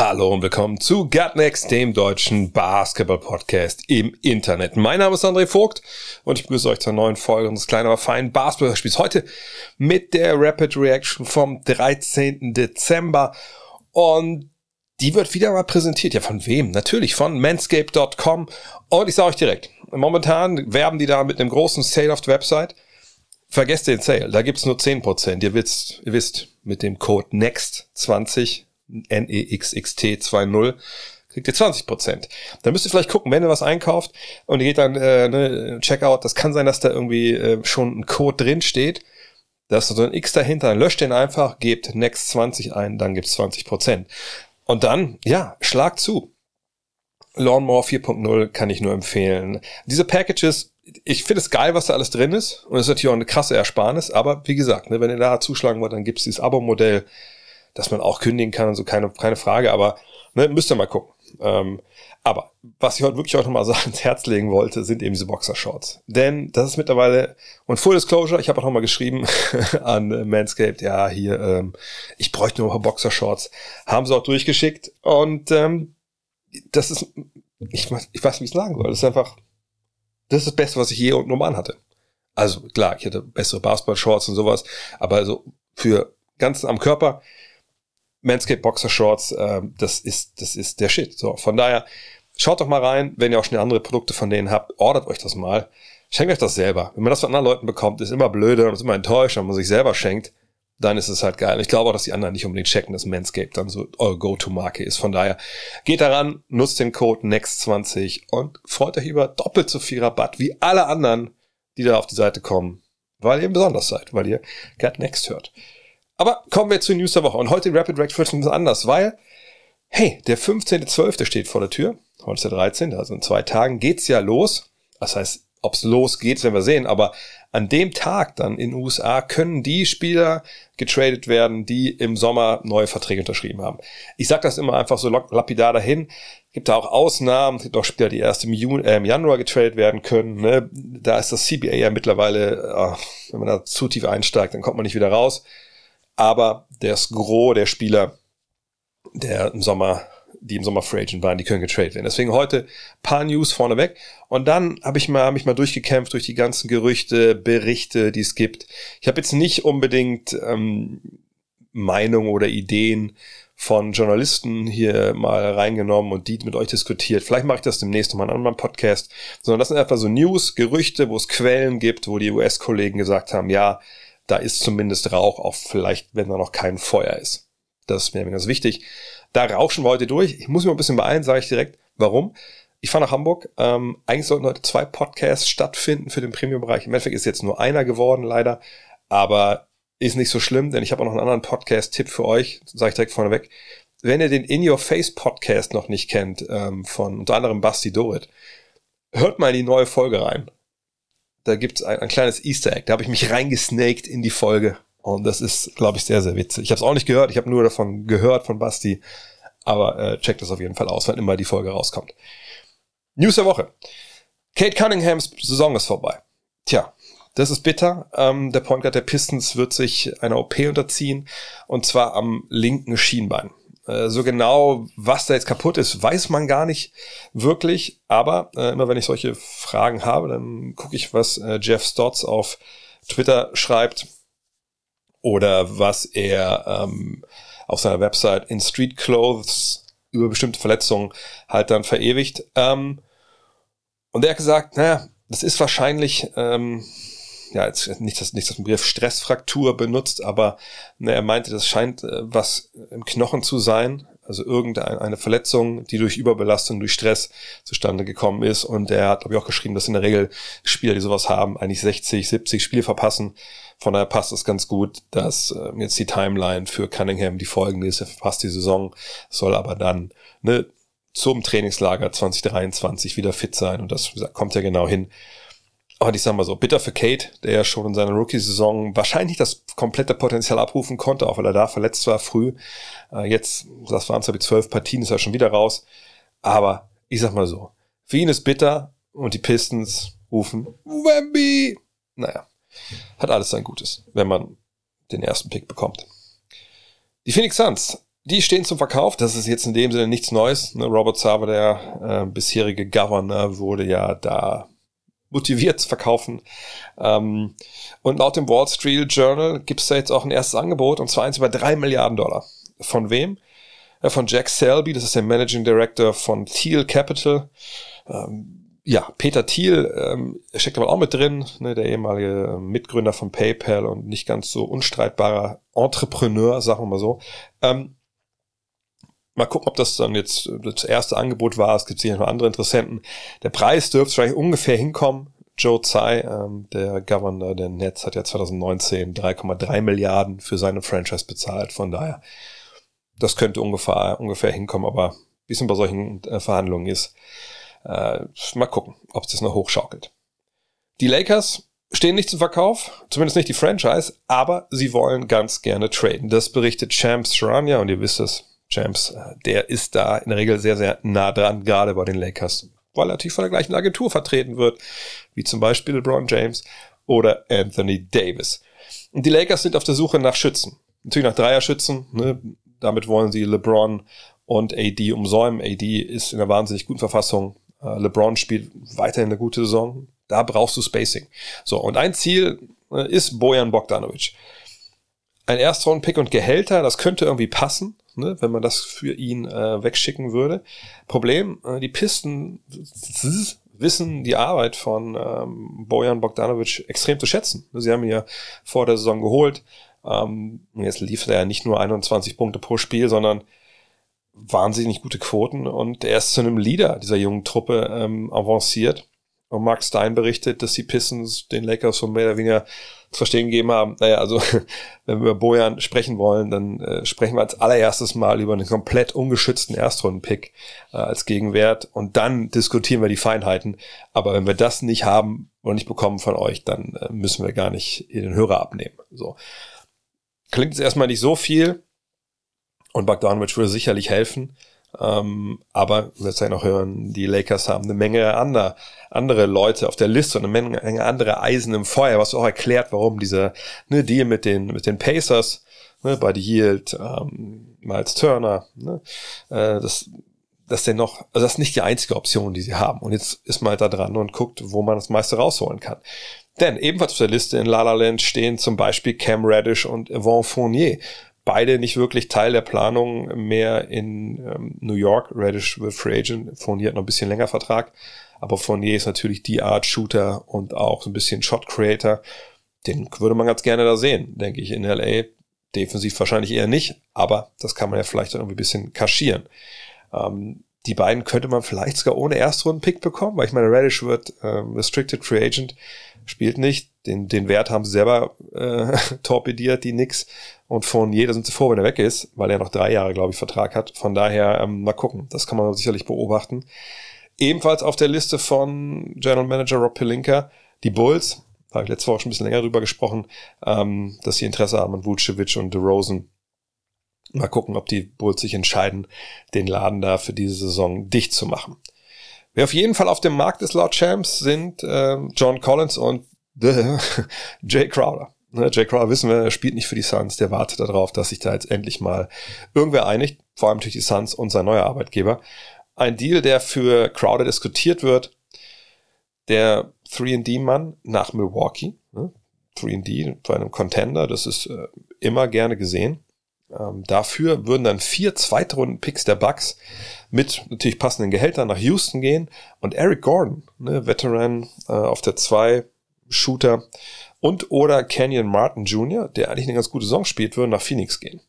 Hallo und willkommen zu Gutnext, dem deutschen Basketball-Podcast im Internet. Mein Name ist André Vogt und ich begrüße euch zur neuen Folge unseres kleinen, aber feinen Basketball-Spiels. Heute mit der Rapid Reaction vom 13. Dezember und die wird wieder mal präsentiert. Ja, von wem? Natürlich von manscape.com und ich sage euch direkt, momentan werben die da mit einem großen Sale auf der Website. Vergesst den Sale, da gibt's nur 10%. Ihr wisst, ihr wisst, mit dem Code NEXT20, N-E-X-X-T 20, kriegt ihr 20%. Dann müsst ihr vielleicht gucken, wenn ihr was einkauft und ihr geht dann äh, ne, Checkout, das kann sein, dass da irgendwie äh, schon ein Code drin steht. Da ist so ein X dahinter, löscht den einfach, gebt NEXT20 ein, dann gibt's 20%. Und dann, ja, schlag zu. Lawnmower 4.0 kann ich nur empfehlen. Diese Packages, ich finde es geil, was da alles drin ist. Und es ist natürlich auch eine krasse Ersparnis. Aber wie gesagt, ne, wenn ihr da zuschlagen wollt, dann gibt es dieses Abo-Modell, dass man auch kündigen kann und so, keine, keine Frage. Aber ne, müsst ihr mal gucken. Ähm, aber was ich heute wirklich auch nochmal so ans Herz legen wollte, sind eben diese Boxershorts. Denn das ist mittlerweile, und Full Disclosure, ich habe auch nochmal geschrieben an Manscaped, ja, hier, ähm, ich bräuchte nur ein paar Boxershorts. Haben sie auch durchgeschickt. Und ähm, das ist, ich, ich weiß nicht, wie ich es sagen soll. Das ist einfach, das ist das Beste, was ich je unten rum hatte. Also klar, ich hatte bessere Basketball-Shorts und sowas, aber also für ganz am Körper, Manscaped Boxer Shorts, äh, das ist, das ist der Shit. So, von daher, schaut doch mal rein, wenn ihr auch schon andere Produkte von denen habt, ordert euch das mal. Schenkt euch das selber. Wenn man das von anderen Leuten bekommt, ist immer blöde und ist immer enttäuscht, wenn man sich selber schenkt, dann ist es halt geil. Und ich glaube auch, dass die anderen nicht unbedingt checken, dass Manscaped dann so eure Go-To-Marke ist. Von daher, geht daran, nutzt den Code NEXT20 und freut euch über doppelt so viel Rabatt wie alle anderen, die da auf die Seite kommen, weil ihr besonders seid, weil ihr Get Next hört. Aber kommen wir zu News der Woche. Und heute Rapid Reaction ist anders, weil, hey, der 15.12. steht vor der Tür. Heute ist der 13., also in zwei Tagen geht's ja los. Das heißt, ob's losgeht, werden wir sehen. Aber an dem Tag dann in den USA können die Spieler getradet werden, die im Sommer neue Verträge unterschrieben haben. Ich sage das immer einfach so lapidar dahin. Gibt da auch Ausnahmen, es gibt auch Spieler, die erst im, Juni, äh, im Januar getradet werden können. Ne? Da ist das CBA ja mittlerweile, äh, wenn man da zu tief einsteigt, dann kommt man nicht wieder raus. Aber das Gros der Spieler, der im Sommer die im Sommer Free Agent waren, die können getradet werden. Deswegen heute paar News vorneweg. Und dann habe ich mal, hab ich mal durchgekämpft durch die ganzen Gerüchte, Berichte, die es gibt. Ich habe jetzt nicht unbedingt ähm, Meinungen oder Ideen von Journalisten hier mal reingenommen und die mit euch diskutiert. Vielleicht mache ich das demnächst nochmal in einem anderen Podcast. Sondern das sind einfach so News, Gerüchte, wo es Quellen gibt, wo die US-Kollegen gesagt haben, ja, da ist zumindest Rauch, auch vielleicht, wenn da noch kein Feuer ist. Das ist mir ganz wichtig. Da rauschen wir heute durch. Ich muss mich ein bisschen beeilen, sage ich direkt. Warum? Ich fahre nach Hamburg. Ähm, eigentlich sollten heute zwei Podcasts stattfinden für den Premium-Bereich. Im Endeffekt ist jetzt nur einer geworden, leider. Aber ist nicht so schlimm, denn ich habe auch noch einen anderen Podcast-Tipp für euch, sage ich direkt vorneweg. Wenn ihr den In Your Face Podcast noch nicht kennt, ähm, von unter anderem Basti Dorit, hört mal in die neue Folge rein. Da gibt's ein, ein kleines Easter Egg. Da habe ich mich reingesnaked in die Folge und das ist, glaube ich, sehr, sehr witzig. Ich habe es auch nicht gehört, ich habe nur davon gehört von Basti. Aber äh, checkt das auf jeden Fall aus, wenn immer die Folge rauskommt. News der Woche. Kate Cunninghams Saison ist vorbei. Tja, das ist bitter. Ähm, der Point Guard der Pistons wird sich einer OP unterziehen und zwar am linken Schienbein. Äh, so genau, was da jetzt kaputt ist, weiß man gar nicht wirklich. Aber äh, immer wenn ich solche Fragen habe, dann gucke ich, was äh, Jeff Stotts auf Twitter schreibt oder was er ähm, auf seiner Website in Street Clothes über bestimmte Verletzungen halt dann verewigt. Ähm, und er hat gesagt, naja, das ist wahrscheinlich, ähm, ja, jetzt nicht das, nicht das Begriff Stressfraktur benutzt, aber ne, er meinte, das scheint äh, was im Knochen zu sein, also irgendeine Verletzung, die durch Überbelastung, durch Stress zustande gekommen ist. Und er hat, glaube ich, auch geschrieben, dass in der Regel Spieler, die sowas haben, eigentlich 60, 70 Spiele verpassen. Von daher passt es ganz gut, dass äh, jetzt die Timeline für Cunningham die folgende ist. Er verpasst die Saison, soll aber dann ne, zum Trainingslager 2023 wieder fit sein und das kommt ja genau hin. Aber ich sag mal so, bitter für Kate, der ja schon in seiner Rookie-Saison wahrscheinlich das komplette Potenzial abrufen konnte, auch weil er da verletzt war früh. Äh, jetzt, das waren zwar die zwölf Partien, ist er schon wieder raus. Aber ich sag mal so, für ihn ist bitter und die Pistons rufen Wemby. Naja, hat alles sein Gutes, wenn man den ersten Pick bekommt. Die Phoenix Suns, die stehen zum Verkauf. Das ist jetzt in dem Sinne nichts Neues. Ne? Robert Sava, der äh, bisherige Governor, wurde ja da motiviert zu verkaufen. Ähm, und laut dem Wall Street Journal gibt es da jetzt auch ein erstes Angebot, und zwar eins über drei Milliarden Dollar. Von wem? Äh, von Jack Selby, das ist der Managing Director von Thiel Capital. Ähm, ja, Peter Thiel ähm, steckt aber auch mit drin, ne, der ehemalige Mitgründer von PayPal und nicht ganz so unstreitbarer Entrepreneur, sagen wir mal so. Ähm, Mal gucken, ob das dann jetzt das erste Angebot war. Es gibt sicher noch andere Interessenten. Der Preis dürfte vielleicht ungefähr hinkommen. Joe Tsai, ähm, der Governor der Nets, hat ja 2019 3,3 Milliarden für seine Franchise bezahlt. Von daher, das könnte ungefähr, ungefähr hinkommen, aber wie es bei solchen äh, Verhandlungen ist, äh, mal gucken, ob es das noch hochschaukelt. Die Lakers stehen nicht zum Verkauf, zumindest nicht die Franchise, aber sie wollen ganz gerne traden. Das berichtet Champs Sharania und ihr wisst es, Champs, äh, der ist da in der Regel sehr, sehr nah dran, gerade bei den Lakers, weil er natürlich von der gleichen Agentur vertreten wird, wie zum Beispiel LeBron James oder Anthony Davis. Und die Lakers sind auf der Suche nach Schützen. Natürlich nach Dreierschützen. Ne? Damit wollen sie LeBron und AD umsäumen. AD ist in einer wahnsinnig guten Verfassung. Uh, LeBron spielt weiterhin eine gute Saison. Da brauchst du Spacing. So, und ein Ziel äh, ist Bojan Bogdanovic. Ein Erstrunden-Pick und Gehälter, das könnte irgendwie passen ne, wenn man das für ihn äh, wegschicken würde. Problem, äh, die Pisten wissen die Arbeit von ähm, Bojan Bogdanovic extrem zu schätzen. Sie haben ihn ja vor der Saison geholt. Ähm, jetzt lief er ja nicht nur 21 Punkte pro Spiel, sondern wahnsinnig gute Quoten und er ist zu einem Leader dieser jungen Truppe ähm, avanciert. Und Mark Stein berichtet, dass die Pistons den Lakers von mehr oder weniger zu verstehen gegeben haben, naja, also wenn wir über Bojan sprechen wollen, dann äh, sprechen wir als allererstes mal über einen komplett ungeschützten Erstrunden-Pick äh, als Gegenwert und dann diskutieren wir die Feinheiten. Aber wenn wir das nicht haben oder nicht bekommen von euch, dann äh, müssen wir gar nicht den Hörer abnehmen. So. Klingt jetzt erstmal nicht so viel und Bogdanovic würde sicherlich helfen. Ähm, aber wir werden noch hören, die Lakers haben eine Menge andere, andere Leute auf der Liste und eine Menge andere Eisen im Feuer, was auch erklärt, warum dieser ne, Deal mit den, mit den Pacers, ne, Buddy Yield, ähm, Miles Turner, ne, äh, das, das denn noch, also das ist nicht die einzige Option, die sie haben. Und jetzt ist man halt da dran und guckt, wo man das meiste rausholen kann. Denn ebenfalls auf der Liste in La La Land stehen zum Beispiel Cam Reddish und Yvonne Fournier beide nicht wirklich Teil der Planung mehr in ähm, New York. Reddish wird Free Agent, Fournier hat noch ein bisschen länger Vertrag, aber Fournier ist natürlich die Art Shooter und auch so ein bisschen Shot Creator. Den würde man ganz gerne da sehen, denke ich, in LA. Defensiv wahrscheinlich eher nicht, aber das kann man ja vielleicht irgendwie ein bisschen kaschieren. Ähm, die beiden könnte man vielleicht sogar ohne Erstrunden-Pick bekommen, weil ich meine, Reddish wird äh, Restricted Free Agent, spielt nicht. Den, den Wert haben sie selber äh, torpediert, die Knicks. Und von jeder sind sie froh, wenn er weg ist, weil er noch drei Jahre, glaube ich, Vertrag hat. Von daher ähm, mal gucken. Das kann man sicherlich beobachten. Ebenfalls auf der Liste von General Manager Rob Pelinka die Bulls. Da habe ich letzte Woche schon ein bisschen länger drüber gesprochen, ähm, dass sie Interesse haben an Vucevic und DeRozan. Mal gucken, ob die Bulls sich entscheiden, den Laden da für diese Saison dicht zu machen. Wer auf jeden Fall auf dem Markt ist laut Champs sind äh, John Collins und Jay Crowder. Ne, Jay Crowder wissen wir, spielt nicht für die Suns, der wartet darauf, dass sich da jetzt endlich mal irgendwer einigt, vor allem durch die Suns und sein neuer Arbeitgeber. Ein Deal, der für Crowder diskutiert wird, der 3D-Mann nach Milwaukee, ne? 3D bei einem Contender, das ist äh, immer gerne gesehen. Ähm, dafür würden dann vier Zweitrunden-Picks der Bucks mit natürlich passenden Gehältern nach Houston gehen und Eric Gordon, ne, Veteran äh, auf der 2, Shooter und oder Kenyon Martin Jr., der eigentlich eine ganz gute Saison spielt, würden nach Phoenix gehen.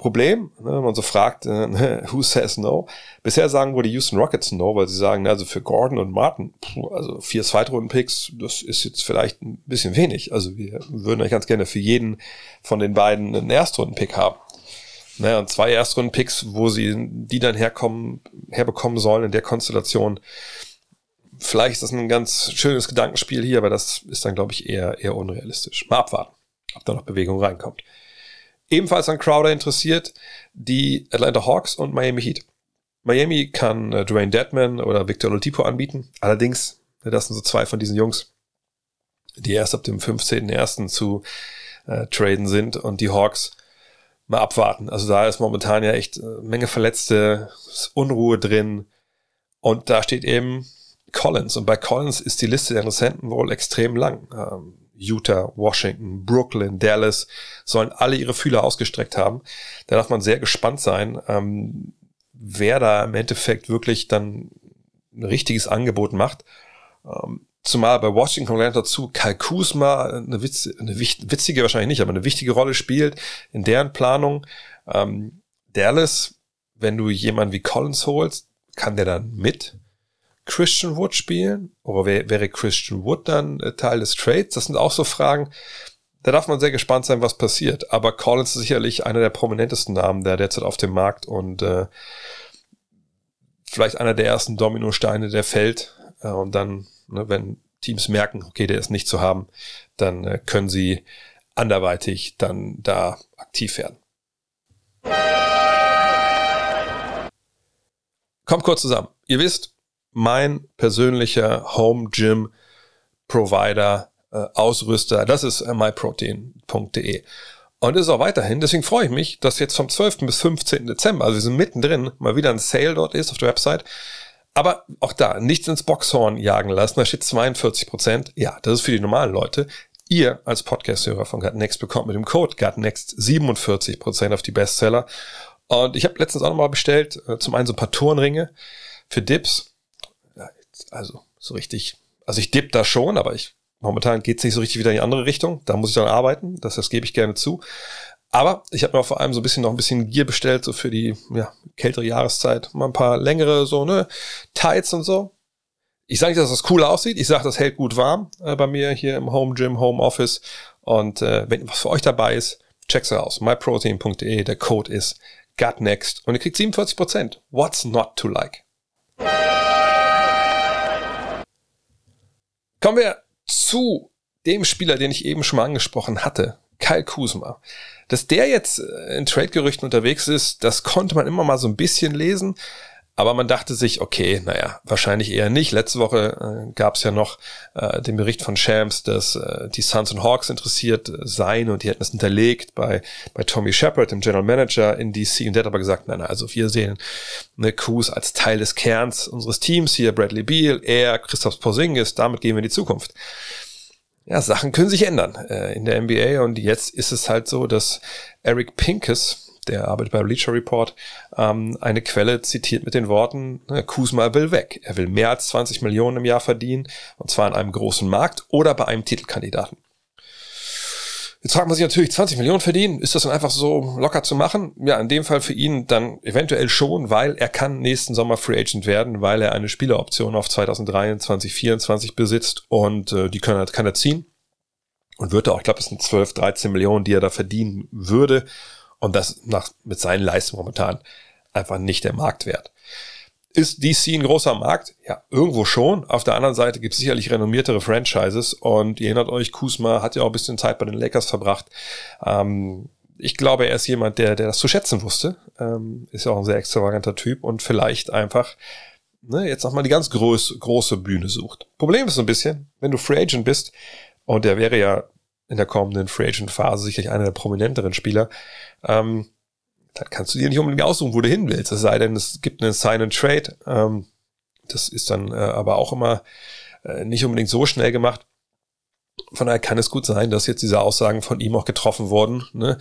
Problem, ne, wenn man so fragt, äh, ne, who says no? Bisher sagen wohl die Houston Rockets no, weil sie sagen, also für Gordon und Martin, also vier Zweitrunden-Picks, das ist jetzt vielleicht ein bisschen wenig. Also wir würden eigentlich ganz gerne für jeden von den beiden einen Erstrunden-Pick haben. Naja, und zwei Erstrunden-Picks, wo sie die dann herkommen, herbekommen sollen in der Konstellation. Vielleicht ist das ein ganz schönes Gedankenspiel hier, aber das ist dann, glaube ich, eher, eher unrealistisch. Mal abwarten, ob da noch Bewegung reinkommt. Ebenfalls an Crowder interessiert die Atlanta Hawks und Miami Heat. Miami kann äh, Dwayne Deadman oder Victor Oladipo anbieten. Allerdings, das sind so zwei von diesen Jungs, die erst ab dem 15.01. zu äh, traden sind und die Hawks mal abwarten. Also da ist momentan ja echt äh, Menge Verletzte, Unruhe drin und da steht eben Collins und bei Collins ist die Liste der Interessenten wohl extrem lang. Ähm, Utah, Washington, Brooklyn, Dallas sollen alle ihre Fühler ausgestreckt haben. Da darf man sehr gespannt sein, ähm, wer da im Endeffekt wirklich dann ein richtiges Angebot macht. Ähm, zumal bei Washington lernt dazu Kai Kuzma eine, Witz, eine witzige wahrscheinlich nicht, aber eine wichtige Rolle spielt in deren Planung. Ähm, Dallas, wenn du jemanden wie Collins holst, kann der dann mit Christian Wood spielen? Oder wäre Christian Wood dann äh, Teil des Trades? Das sind auch so Fragen. Da darf man sehr gespannt sein, was passiert. Aber Collins ist sicherlich einer der prominentesten Namen der derzeit auf dem Markt und äh, vielleicht einer der ersten Dominosteine, der fällt. Äh, und dann, ne, wenn Teams merken, okay, der ist nicht zu haben, dann äh, können sie anderweitig dann da aktiv werden. Kommt kurz zusammen. Ihr wisst, mein persönlicher Home Gym Provider, äh, Ausrüster, das ist äh, myprotein.de. Und ist auch weiterhin, deswegen freue ich mich, dass jetzt vom 12. bis 15. Dezember, also wir sind mittendrin, mal wieder ein Sale dort ist auf der Website. Aber auch da, nichts ins Boxhorn jagen lassen, da steht 42 Prozent. Ja, das ist für die normalen Leute. Ihr als Podcast-Hörer von Gutnext bekommt mit dem Code Gutnext 47 Prozent auf die Bestseller. Und ich habe letztens auch nochmal bestellt, äh, zum einen so ein paar Turnringe für Dips also so richtig, also ich dipp da schon, aber ich momentan geht's nicht so richtig wieder in die andere Richtung. Da muss ich dann arbeiten, das, das gebe ich gerne zu. Aber ich habe mir auch vor allem so ein bisschen noch ein bisschen Gier bestellt, so für die ja, kältere Jahreszeit. Mal ein paar längere, so, ne, Tights und so. Ich sage nicht, dass das cool aussieht. Ich sage, das hält gut warm äh, bei mir hier im Home Gym, Home Office. Und äh, wenn was für euch dabei ist, check's aus. myprotein.de, der Code ist GutNext und ihr kriegt 47%. What's not to like? Kommen wir zu dem Spieler, den ich eben schon mal angesprochen hatte, Kyle Kuzma. Dass der jetzt äh, in Trade-Gerüchten unterwegs ist, das konnte man immer mal so ein bisschen lesen. Aber man dachte sich, okay, naja, wahrscheinlich eher nicht. Letzte Woche äh, gab es ja noch äh, den Bericht von Shams, dass äh, die Suns und Hawks interessiert seien und die hätten es hinterlegt bei, bei Tommy Shepard, dem General Manager in DC. Und der hat aber gesagt, nein, nein, also wir sehen ne, Kuz als Teil des Kerns unseres Teams hier, Bradley Beal, er, Christoph Porzingis, damit gehen wir in die Zukunft ja, Sachen können sich ändern äh, in der NBA und jetzt ist es halt so, dass Eric Pincus, der arbeitet bei Bleacher Report, ähm, eine Quelle zitiert mit den Worten, Kuzma will weg. Er will mehr als 20 Millionen im Jahr verdienen, und zwar in einem großen Markt oder bei einem Titelkandidaten. Jetzt fragt man sich natürlich, 20 Millionen verdienen, ist das dann einfach so locker zu machen? Ja, in dem Fall für ihn dann eventuell schon, weil er kann nächsten Sommer Free Agent werden, weil er eine Spieleroption auf 2023, 2024 besitzt und äh, die kann er, kann er ziehen. Und würde auch, ich glaube, es sind 12, 13 Millionen, die er da verdienen würde. Und das nach, mit seinen Leistungen momentan einfach nicht der Marktwert. Ist DC ein großer Markt? Ja, irgendwo schon. Auf der anderen Seite gibt es sicherlich renommiertere Franchises und ihr erinnert euch, Kusma hat ja auch ein bisschen Zeit bei den Lakers verbracht. Ähm, ich glaube, er ist jemand, der, der das zu schätzen wusste. Ähm, ist ja auch ein sehr extravaganter Typ und vielleicht einfach ne, jetzt nochmal die ganz groß, große Bühne sucht. Problem ist so ein bisschen, wenn du Free Agent bist, und der wäre ja in der kommenden Free Agent Phase sicherlich einer der prominenteren Spieler, ähm, dann kannst du dir nicht unbedingt aussuchen, wo du hin willst. Es sei denn, es gibt einen Sign and Trade. Ähm, das ist dann äh, aber auch immer äh, nicht unbedingt so schnell gemacht. Von daher kann es gut sein, dass jetzt diese Aussagen von ihm auch getroffen wurden, ne?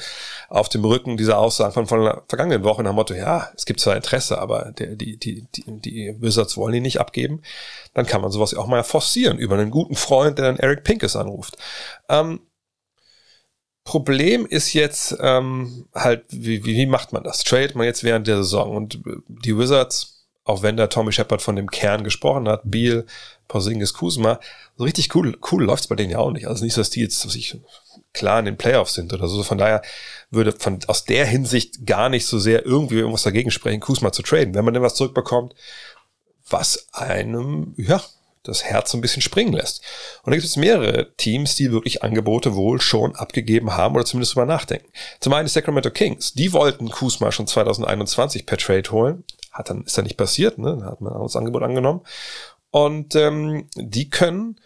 auf dem Rücken dieser Aussagen von, von der vergangenen Woche nach dem Motto, ja, es gibt zwar Interesse, aber der, die, die, die, die Wizards wollen ihn nicht abgeben. Dann kann man sowas auch mal forcieren über einen guten Freund, der dann Eric Pinkes anruft. Ähm, Problem ist jetzt ähm, halt, wie, wie, macht man das? Trade man jetzt während der Saison und die Wizards auch wenn da Tommy Shepard von dem Kern gesprochen hat, Beal, Porzingis, Kuzma, so richtig cool, cool läuft's bei denen ja auch nicht. Also nicht, dass die jetzt dass ich, klar in den Playoffs sind oder so. Von daher würde von, aus der Hinsicht gar nicht so sehr irgendwie irgendwas dagegen sprechen, Kuzma zu traden. Wenn man denn was zurückbekommt, was einem, ja, das Herz so ein bisschen springen lässt. Und da gibt es mehrere Teams, die wirklich Angebote wohl schon abgegeben haben oder zumindest drüber nachdenken. Zum einen die Sacramento Kings. Die wollten Kuzma schon 2021 per Trade holen. Hat dann, ist dann nicht passiert, ne? Da hat man auch das Angebot angenommen. Und ähm, die können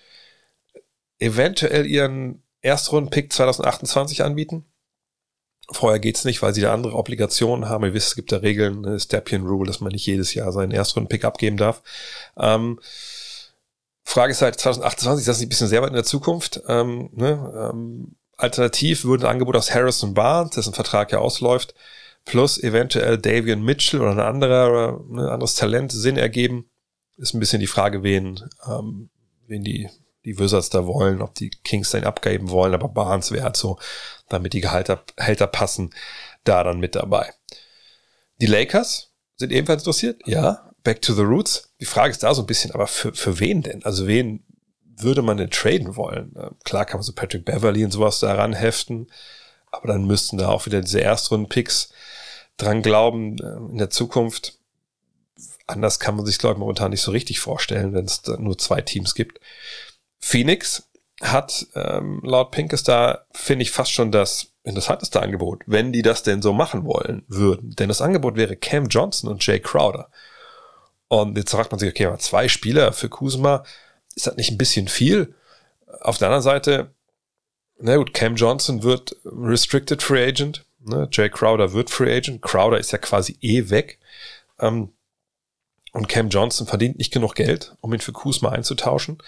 eventuell ihren Erstrunden-Pick 2028 anbieten. Vorher geht's nicht, weil sie da andere Obligationen haben. Ihr wisst, es gibt da Regeln, ne, Stappian Rule, dass man nicht jedes Jahr seinen Erstrunden-Pick abgeben darf. Ähm, Frage ist halt 2028, ist das nicht ein bisschen sehr weit in der Zukunft? Ähm, ne? ähm, alternativ würde ein Angebot aus Harrison Barnes, dessen Vertrag ja ausläuft, plus eventuell Davian Mitchell oder ein anderer, ne, anderes Talent Sinn ergeben. Ist ein bisschen die Frage, wen, ähm, wen die, die Wizards da wollen, ob die Kings dann abgeben wollen, aber Barnes wäre halt so, damit die Gehalter, Gehälter passen, da dann mit dabei. Die Lakers sind ebenfalls interessiert, ja, back to the roots. Die Frage ist da so ein bisschen, aber für, für wen denn? Also wen würde man denn traden wollen? Klar kann man so Patrick Beverly und sowas daran heften, aber dann müssten da auch wieder diese Erstrunden-Picks dran glauben äh, in der Zukunft. Anders kann man sich, glaube ich, momentan nicht so richtig vorstellen, wenn es nur zwei Teams gibt. Phoenix hat ähm, laut Pinkes da, finde ich, fast schon das interessanteste Angebot, wenn die das denn so machen wollen würden. Denn das Angebot wäre Cam Johnson und Jay Crowder. Und jetzt fragt man sich, okay, zwei Spieler für Kuzma, ist das nicht ein bisschen viel? Auf der anderen Seite, na gut, Cam Johnson wird Restricted Free Agent, ne? Jay Crowder wird Free Agent, Crowder ist ja quasi eh weg. Ähm, und Cam Johnson verdient nicht genug Geld, um ihn für Kuzma einzutauschen.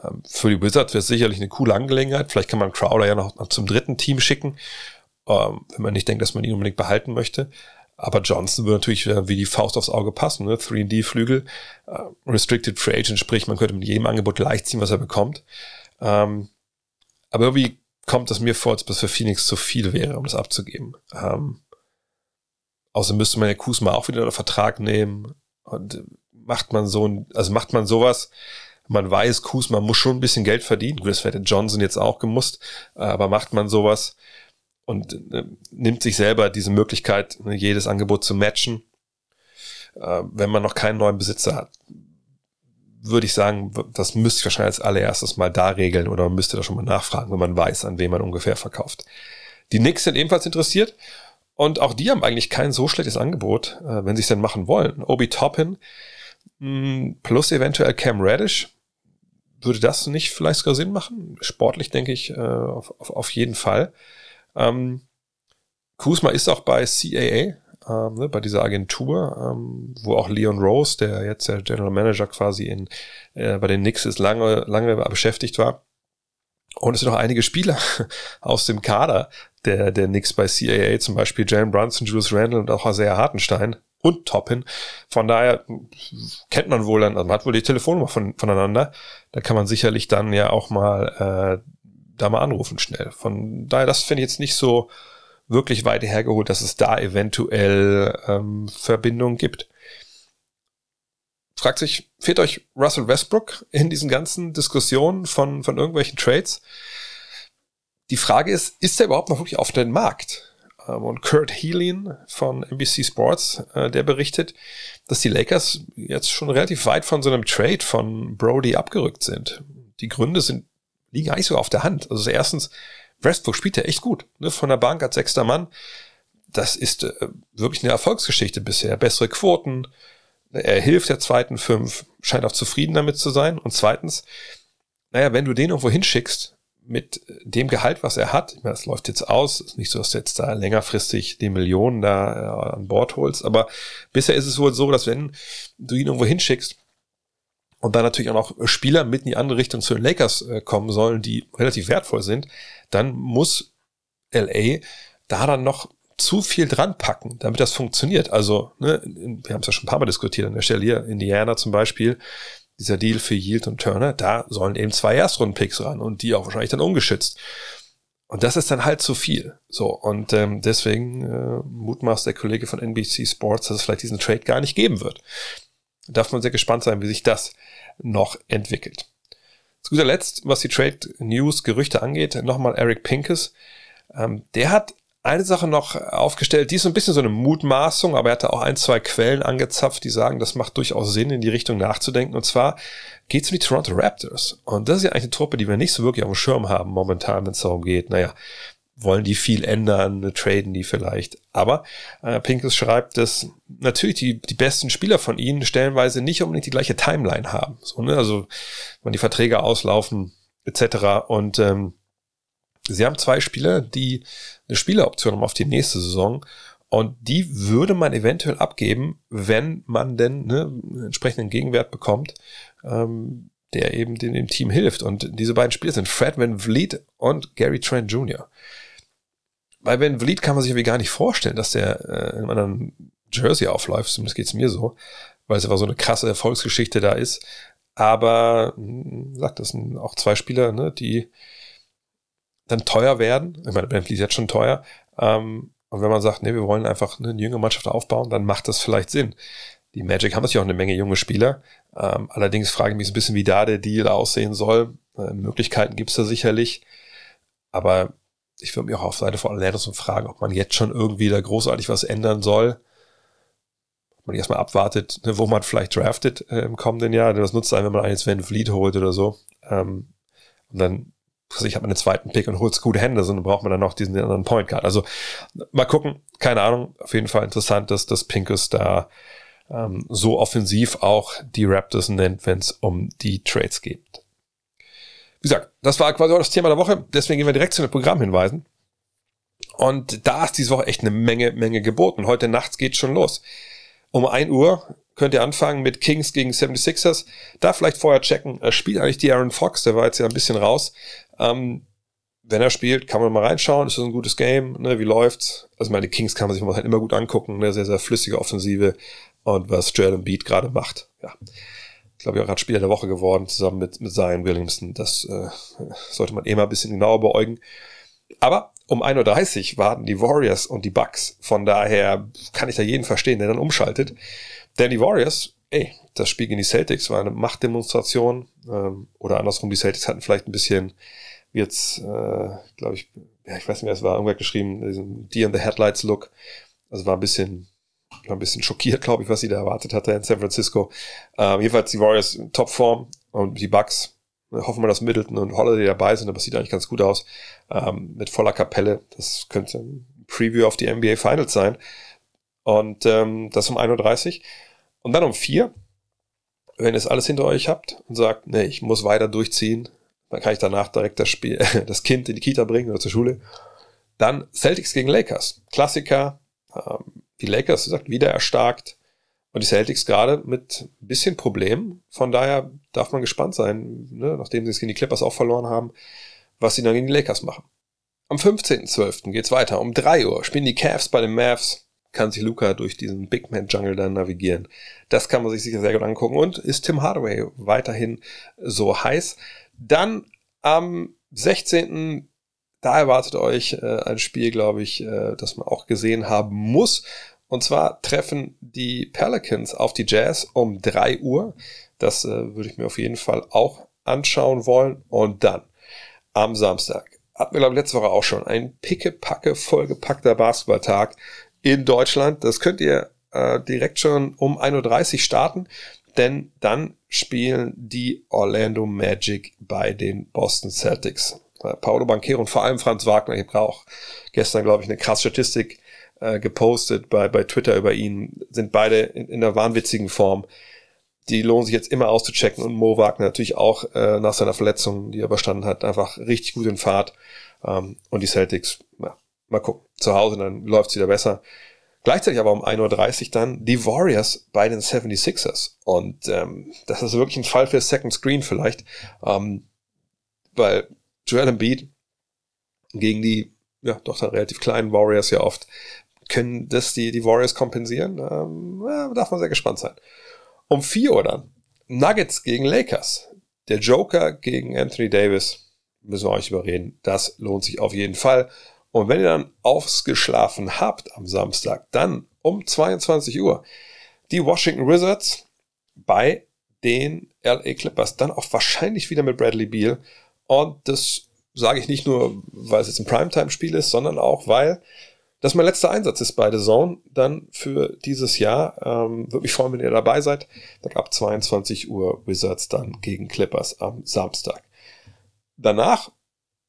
Ähm, für die Wizards wäre es sicherlich eine coole Angelegenheit. Vielleicht kann man Crowder ja noch, noch zum dritten Team schicken, ähm, wenn man nicht denkt, dass man ihn unbedingt behalten möchte. Aber Johnson würde natürlich wie die Faust aufs Auge passen. Ne? 3D-Flügel, äh, Restricted Free Agent, sprich, man könnte mit jedem Angebot gleichziehen, was er bekommt. Ähm, aber irgendwie kommt es mir vor, als ob das für Phoenix zu viel wäre, um das abzugeben. Ähm, außerdem müsste man ja Kusma auch wieder unter Vertrag nehmen. Und macht man so, also macht man sowas, man weiß, Kusma muss schon ein bisschen Geld verdienen. Gut, das hätte Johnson jetzt auch gemusst, aber macht man sowas, und äh, nimmt sich selber diese Möglichkeit, ne, jedes Angebot zu matchen. Äh, wenn man noch keinen neuen Besitzer hat, würde ich sagen, das müsste ich wahrscheinlich als allererstes mal da regeln oder man müsste da schon mal nachfragen, wenn man weiß, an wen man ungefähr verkauft. Die Knicks sind ebenfalls interessiert und auch die haben eigentlich kein so schlechtes Angebot, äh, wenn sie es denn machen wollen. Obi Toppin mh, hm, plus eventuell Cam Radish. Würde das nicht vielleicht sogar Sinn machen? Sportlich denke ich äh, auf, auf, auf jeden Fall. Ähm, Kuzma ist auch bei CAA, ähm, ne, bei dieser Agentur, ähm, wo auch Leon Rose, der jetzt der General Manager quasi in, äh, bei den Knicks ist, lange, lange beschäftigt war. Und es sind auch einige Spieler aus dem Kader der, der Knicks bei CAA, zum Beispiel Jalen Brunson, Julius Randle und auch Isaiah Hartenstein und Toppin. Von daher kennt man wohl also man hat wohl die Telefonnummer von, voneinander. Da kann man sicherlich dann ja auch mal äh, da mal anrufen schnell. Von daher, das finde ich jetzt nicht so wirklich weit hergeholt, dass es da eventuell ähm, Verbindungen gibt. Fragt sich, fehlt euch Russell Westbrook in diesen ganzen Diskussionen von, von irgendwelchen Trades? Die Frage ist, ist er überhaupt noch wirklich auf den Markt? Ähm, und Kurt Healin von NBC Sports, äh, der berichtet, dass die Lakers jetzt schon relativ weit von so einem Trade von Brody abgerückt sind. Die Gründe sind liegen eigentlich sogar auf der Hand. Also erstens, Westbrook spielt ja echt gut. Ne? Von der Bank als sechster Mann. Das ist äh, wirklich eine Erfolgsgeschichte bisher. Bessere Quoten. Er hilft der zweiten fünf, scheint auch zufrieden damit zu sein. Und zweitens, naja, wenn du den irgendwo hinschickst, mit dem Gehalt, was er hat, ich meine, das läuft jetzt aus, ist nicht so, dass du jetzt da längerfristig die Millionen da äh, an Bord holst, aber bisher ist es wohl so, dass wenn du ihn irgendwo hinschickst, und dann natürlich auch noch Spieler mit in die andere Richtung zu den Lakers äh, kommen sollen, die relativ wertvoll sind, dann muss LA da dann noch zu viel dran packen, damit das funktioniert. Also, ne, wir haben es ja schon ein paar Mal diskutiert an der Stelle hier, Indiana zum Beispiel, dieser Deal für Yield und Turner, da sollen eben zwei Erstrunden-Picks ran und die auch wahrscheinlich dann ungeschützt. Und das ist dann halt zu viel. So, und ähm, deswegen äh, mutmaßt der Kollege von NBC Sports, dass es vielleicht diesen Trade gar nicht geben wird. Darf man sehr gespannt sein, wie sich das noch entwickelt. Zu guter Letzt, was die Trade News Gerüchte angeht, nochmal Eric Pinkes. Ähm, der hat eine Sache noch aufgestellt, die ist so ein bisschen so eine Mutmaßung, aber er hatte auch ein, zwei Quellen angezapft, die sagen, das macht durchaus Sinn, in die Richtung nachzudenken. Und zwar geht es um die Toronto Raptors. Und das ist ja eigentlich eine Truppe, die wir nicht so wirklich auf dem Schirm haben momentan, wenn es darum geht, naja, wollen die viel ändern, traden die vielleicht. Aber äh, Pinkes schreibt, dass natürlich die, die besten Spieler von ihnen stellenweise nicht unbedingt die gleiche Timeline haben. So, ne? Also wenn die Verträge auslaufen, etc. Und ähm, sie haben zwei Spieler, die eine Spieleroption haben auf die nächste Saison. Und die würde man eventuell abgeben, wenn man denn ne, einen entsprechenden Gegenwert bekommt, ähm, der eben dem, dem Team hilft. Und diese beiden Spieler sind Fred Van Vliet und Gary Trent Jr bei Ben Vliet kann man sich irgendwie gar nicht vorstellen, dass der äh, in einem Jersey aufläuft, zumindest geht's mir so, weil es einfach so eine krasse Erfolgsgeschichte da ist. Aber, hm, sagt das sind auch zwei Spieler, ne, die dann teuer werden. Ich meine, Ben Vliet ist jetzt schon teuer. Ähm, und wenn man sagt, nee, wir wollen einfach eine jüngere Mannschaft aufbauen, dann macht das vielleicht Sinn. Die Magic haben natürlich auch eine Menge junge Spieler. Ähm, allerdings frage ich mich so ein bisschen, wie da der Deal aussehen soll. Äh, Möglichkeiten gibt's da sicherlich. Aber ich würde mich auch auf Seite von Orlando fragen, ob man jetzt schon irgendwie da großartig was ändern soll. Ob man erstmal abwartet, ne, wo man vielleicht draftet äh, im kommenden Jahr. Denn das nutzt einem, wenn man einen Van Fleet holt oder so. Ähm, und dann, also ich habe einen zweiten Pick und holt gute Hände, sondern braucht man dann noch diesen anderen Point Guard. Also mal gucken, keine Ahnung. Auf jeden Fall interessant, dass das Pinkus da ähm, so offensiv auch die Raptors nennt, wenn es um die Trades geht. Wie gesagt, das war quasi auch das Thema der Woche. Deswegen gehen wir direkt zu den Programmhinweisen. Und da ist diese Woche echt eine Menge, Menge geboten. Heute nachts geht schon los. Um 1 Uhr könnt ihr anfangen mit Kings gegen 76ers. Da vielleicht vorher checken, er spielt eigentlich die Aaron Fox, der war jetzt ja ein bisschen raus. Ähm, wenn er spielt, kann man mal reinschauen, ist das ein gutes Game, ne, wie läuft's? Also meine Kings kann man sich immer gut angucken, ne, sehr, sehr flüssige Offensive und was Joel Beat gerade macht. Ja glaube ich, auch gerade Spieler der Woche geworden, zusammen mit, mit Zion Williamson. Das äh, sollte man eh mal ein bisschen genauer beäugen. Aber um 1.30 Uhr warten die Warriors und die Bucks. Von daher kann ich da jeden verstehen, der dann umschaltet. Denn die Warriors, ey, das Spiel gegen die Celtics war eine Machtdemonstration. Ähm, oder andersrum, die Celtics hatten vielleicht ein bisschen, jetzt, äh, glaube ich, ja, ich weiß nicht mehr, es war irgendwer geschrieben, diesen Die in the Headlights Look. Also war ein bisschen ein bisschen schockiert, glaube ich, was sie da erwartet hatte in San Francisco. Ähm, jedenfalls die Warriors in Topform und die Bucks. Hoffen wir, dass Middleton und Holiday dabei sind, aber es sieht eigentlich ganz gut aus. Ähm, mit voller Kapelle. Das könnte ein Preview auf die NBA Finals sein. Und ähm, das um 1.30 Uhr. Und dann um 4 wenn ihr es alles hinter euch habt und sagt, nee, ich muss weiter durchziehen, dann kann ich danach direkt das Spiel, das Kind in die Kita bringen oder zur Schule. Dann Celtics gegen Lakers. Klassiker. Ähm, die Lakers, wie gesagt, wieder erstarkt. Und die Celtics gerade mit ein bisschen Problemen. Von daher darf man gespannt sein, ne, nachdem sie es gegen die Clippers auch verloren haben, was sie dann gegen die Lakers machen. Am 15.12. geht's weiter. Um 3 Uhr spielen die Cavs bei den Mavs. Kann sich Luca durch diesen Big Man Jungle dann navigieren. Das kann man sich sicher sehr gut angucken. Und ist Tim Hardaway weiterhin so heiß? Dann am 16 da erwartet euch äh, ein Spiel, glaube ich, äh, das man auch gesehen haben muss. Und zwar treffen die Pelicans auf die Jazz um 3 Uhr. Das äh, würde ich mir auf jeden Fall auch anschauen wollen. Und dann am Samstag hatten wir, glaube ich, letzte Woche auch schon ein pickepacke vollgepackter Basketballtag in Deutschland. Das könnt ihr äh, direkt schon um 1.30 Uhr starten, denn dann spielen die Orlando Magic bei den Boston Celtics. Paolo Banquero und vor allem Franz Wagner. Ich habe auch gestern, glaube ich, eine krasse Statistik äh, gepostet bei, bei Twitter über ihn. Sind beide in, in einer wahnwitzigen Form. Die lohnen sich jetzt immer auszuchecken und Mo Wagner natürlich auch äh, nach seiner Verletzung, die er überstanden hat, einfach richtig gut in Fahrt. Ähm, und die Celtics, ja, mal gucken. Zu Hause, dann läuft's wieder besser. Gleichzeitig aber um 1.30 Uhr dann die Warriors bei den 76ers. Und ähm, das ist wirklich ein Fall für Second Screen vielleicht. Ähm, weil Joel Embiid gegen die ja doch dann relativ kleinen Warriors ja oft. Können das die, die Warriors kompensieren? Ähm, ja, darf man sehr gespannt sein. Um 4 Uhr dann Nuggets gegen Lakers. Der Joker gegen Anthony Davis. Müssen wir euch überreden. Das lohnt sich auf jeden Fall. Und wenn ihr dann ausgeschlafen habt am Samstag, dann um 22 Uhr die Washington Wizards bei den LA Clippers. Dann auch wahrscheinlich wieder mit Bradley Beal. Und das sage ich nicht nur, weil es jetzt ein Primetime-Spiel ist, sondern auch, weil das mein letzter Einsatz ist bei The Zone dann für dieses Jahr. Ähm, würde mich freuen, wenn ihr dabei seid. Dann ab 22 Uhr Wizards dann gegen Clippers am Samstag. Danach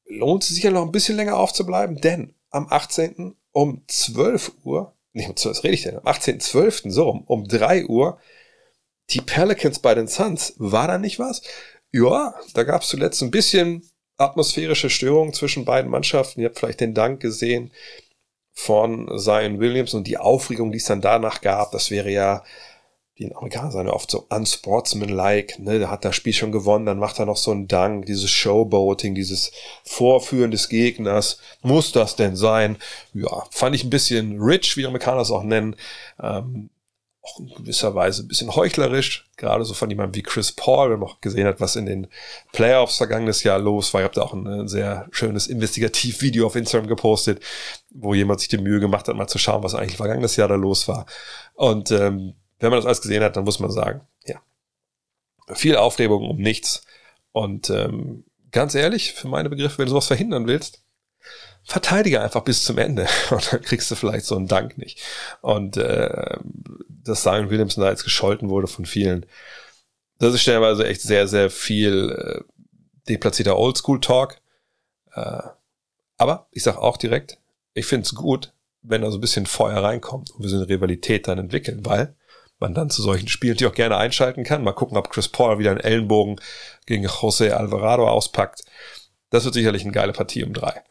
lohnt es sich ja noch ein bisschen länger aufzubleiben, denn am 18. um 12 Uhr, nicht um 12, was rede ich denn? Am 18.12. so rum, um 3 Uhr, die Pelicans bei den Suns. War da nicht was? Ja, da gab es zuletzt ein bisschen atmosphärische Störungen zwischen beiden Mannschaften. Ihr habt vielleicht den Dank gesehen von Zion Williams und die Aufregung, die es dann danach gab. Das wäre ja, die Amerikaner sind ja oft so unsportsmanlike, ne, der hat das Spiel schon gewonnen, dann macht er noch so einen Dank, dieses Showboating, dieses Vorführen des Gegners. Muss das denn sein? Ja, fand ich ein bisschen rich, wie Amerikaner es auch nennen. Ähm, auch in gewisser Weise ein bisschen heuchlerisch, gerade so von jemandem wie Chris Paul, wenn man auch gesehen hat, was in den Playoffs vergangenes Jahr los war. Ich habe da auch ein sehr schönes Investigativ-Video auf Instagram gepostet, wo jemand sich die Mühe gemacht hat, mal zu schauen, was eigentlich vergangenes Jahr da los war. Und ähm, wenn man das alles gesehen hat, dann muss man sagen, ja, viel Aufregung um nichts. Und ähm, ganz ehrlich, für meine Begriffe, wenn du sowas verhindern willst, verteidige einfach bis zum Ende und dann kriegst du vielleicht so einen Dank nicht. Und äh, dass Zion Williamson da jetzt gescholten wurde von vielen, das ist stellenweise echt sehr, sehr viel äh, deplatzierter Oldschool-Talk. Äh, aber ich sag auch direkt, ich finde es gut, wenn da so ein bisschen Feuer reinkommt und wir so eine Rivalität dann entwickeln, weil man dann zu solchen Spielen die auch gerne einschalten kann. Mal gucken, ob Chris Paul wieder einen Ellenbogen gegen Jose Alvarado auspackt. Das wird sicherlich eine geile Partie um drei.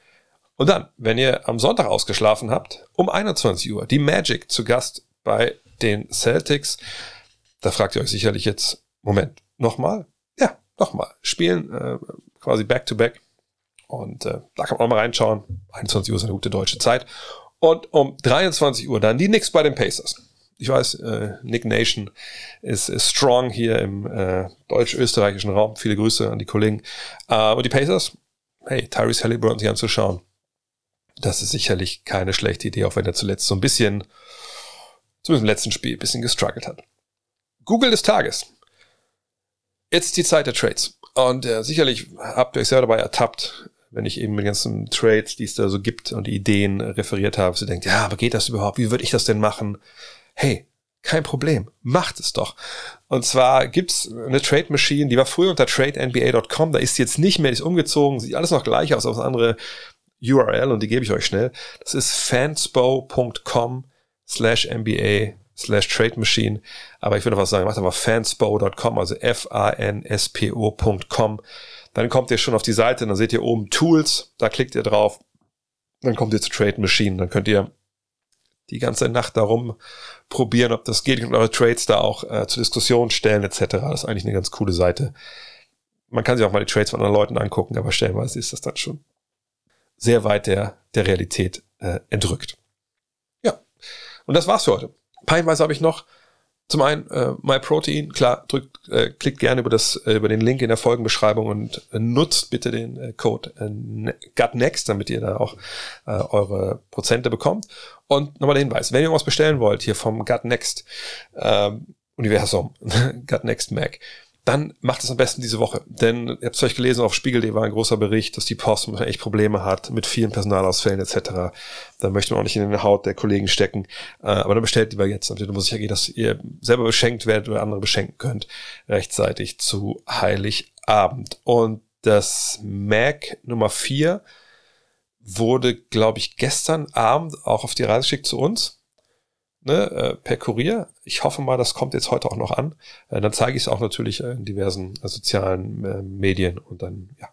Und dann, wenn ihr am Sonntag ausgeschlafen habt, um 21 Uhr, die Magic zu Gast bei den Celtics. Da fragt ihr euch sicherlich jetzt, Moment, nochmal? Ja, nochmal. Spielen äh, quasi back-to-back. Und äh, da kann man auch mal reinschauen. 21 Uhr ist eine gute deutsche Zeit. Und um 23 Uhr dann die Knicks bei den Pacers. Ich weiß, äh, Nick Nation ist, ist strong hier im äh, deutsch-österreichischen Raum. Viele Grüße an die Kollegen. Äh, und die Pacers, hey, Tyrese Halliburton sich anzuschauen das ist sicherlich keine schlechte Idee, auch wenn er zuletzt so ein bisschen, zumindest im letzten Spiel, ein bisschen gestruggelt hat. Google des Tages. Jetzt ist die Zeit der Trades. Und äh, sicherlich habt ihr euch selber dabei ertappt, wenn ich eben mit ganzen Trades, die es da so gibt und Ideen referiert habe, so denkt, ja, aber geht das überhaupt? Wie würde ich das denn machen? Hey, kein Problem. Macht es doch. Und zwar gibt's eine Trade Machine, die war früher unter tradenba.com, da ist sie jetzt nicht mehr, die ist umgezogen, sieht alles noch gleich aus, aber andere URL und die gebe ich euch schnell. Das ist fanspo.com slash MBA slash Trade Machine. Aber ich würde was sagen, macht aber fanspo.com, also F-A-N-S-P-O.com. Dann kommt ihr schon auf die Seite, dann seht ihr oben Tools, da klickt ihr drauf, dann kommt ihr zu Trade Machine, dann könnt ihr die ganze Nacht darum probieren, ob das geht und eure Trades da auch äh, zur Diskussion stellen etc. Das ist eigentlich eine ganz coole Seite. Man kann sich auch mal die Trades von anderen Leuten angucken, aber stellenweise ist das dann schon sehr weit der, der Realität äh, entrückt. Und das war's für heute. Peinweise habe ich noch zum einen äh, MyProtein, klar, drückt, äh, klickt gerne über das äh, über den Link in der Folgenbeschreibung und äh, nutzt bitte den äh, Code äh, GutNext, damit ihr da auch äh, eure Prozente bekommt. Und nochmal der Hinweis, wenn ihr was bestellen wollt hier vom GutNext äh, Universum, GutNext Mac, dann macht es am besten diese Woche. Denn ihr habt es vielleicht gelesen, auf Spiegel.de war ein großer Bericht, dass die Post echt Probleme hat mit vielen Personalausfällen etc. Da möchte man auch nicht in den Haut der Kollegen stecken. Äh, aber dann bestellt lieber jetzt, damit muss sicher gehen, dass ihr selber beschenkt werdet oder andere beschenken könnt, rechtzeitig zu Heiligabend. Und das Mac Nummer 4 wurde, glaube ich, gestern Abend auch auf die Reise geschickt zu uns ne, äh, per Kurier. Ich hoffe mal, das kommt jetzt heute auch noch an. Äh, dann zeige ich es auch natürlich äh, in diversen sozialen Medien und dann ja,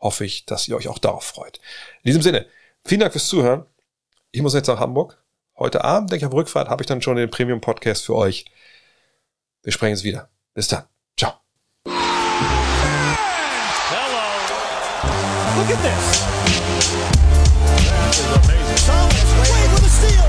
hoffe ich, dass ihr euch auch darauf freut. In diesem Sinne, vielen Dank fürs Zuhören. Ich muss jetzt nach Hamburg. Heute Abend, denke ich, auf Rückfahrt habe ich dann schon den Premium-Podcast für euch. Wir sprechen es wieder. Bis dann. Ciao. Hello. Look at this. That is amazing. Thomas, wait with a steal.